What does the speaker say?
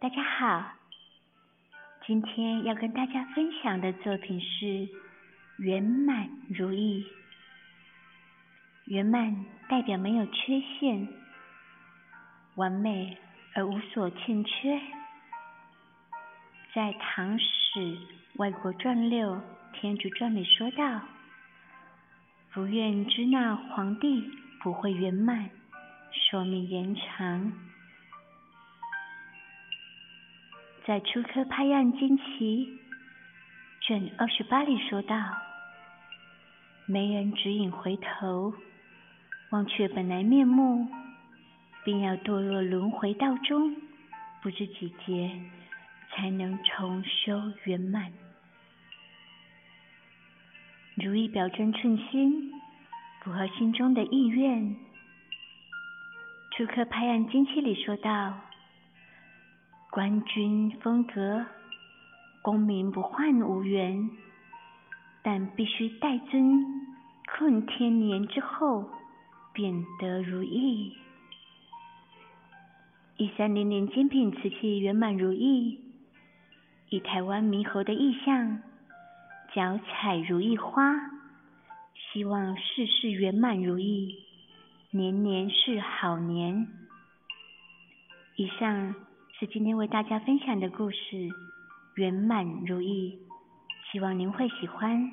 大家好，今天要跟大家分享的作品是《圆满如意》。圆满代表没有缺陷，完美而无所欠缺。在《唐史外国传六·天竺传》里说道：“不愿知那皇帝不会圆满，寿命延长。”在《初科拍案惊奇》卷二十八里说道：“没人指引回头。”忘却本来面目，便要堕落轮回道中，不知几劫才能重修圆满。如意表真寸心，符合心中的意愿。初刻拍案惊奇里说道：“官军风格，功名不换无缘，但必须待尊困天年之后。”便得如意。一三零零精品瓷器圆满如意，以台湾猕猴的意象，脚踩如意花，希望事事圆满如意，年年是好年。以上是今天为大家分享的故事，圆满如意，希望您会喜欢。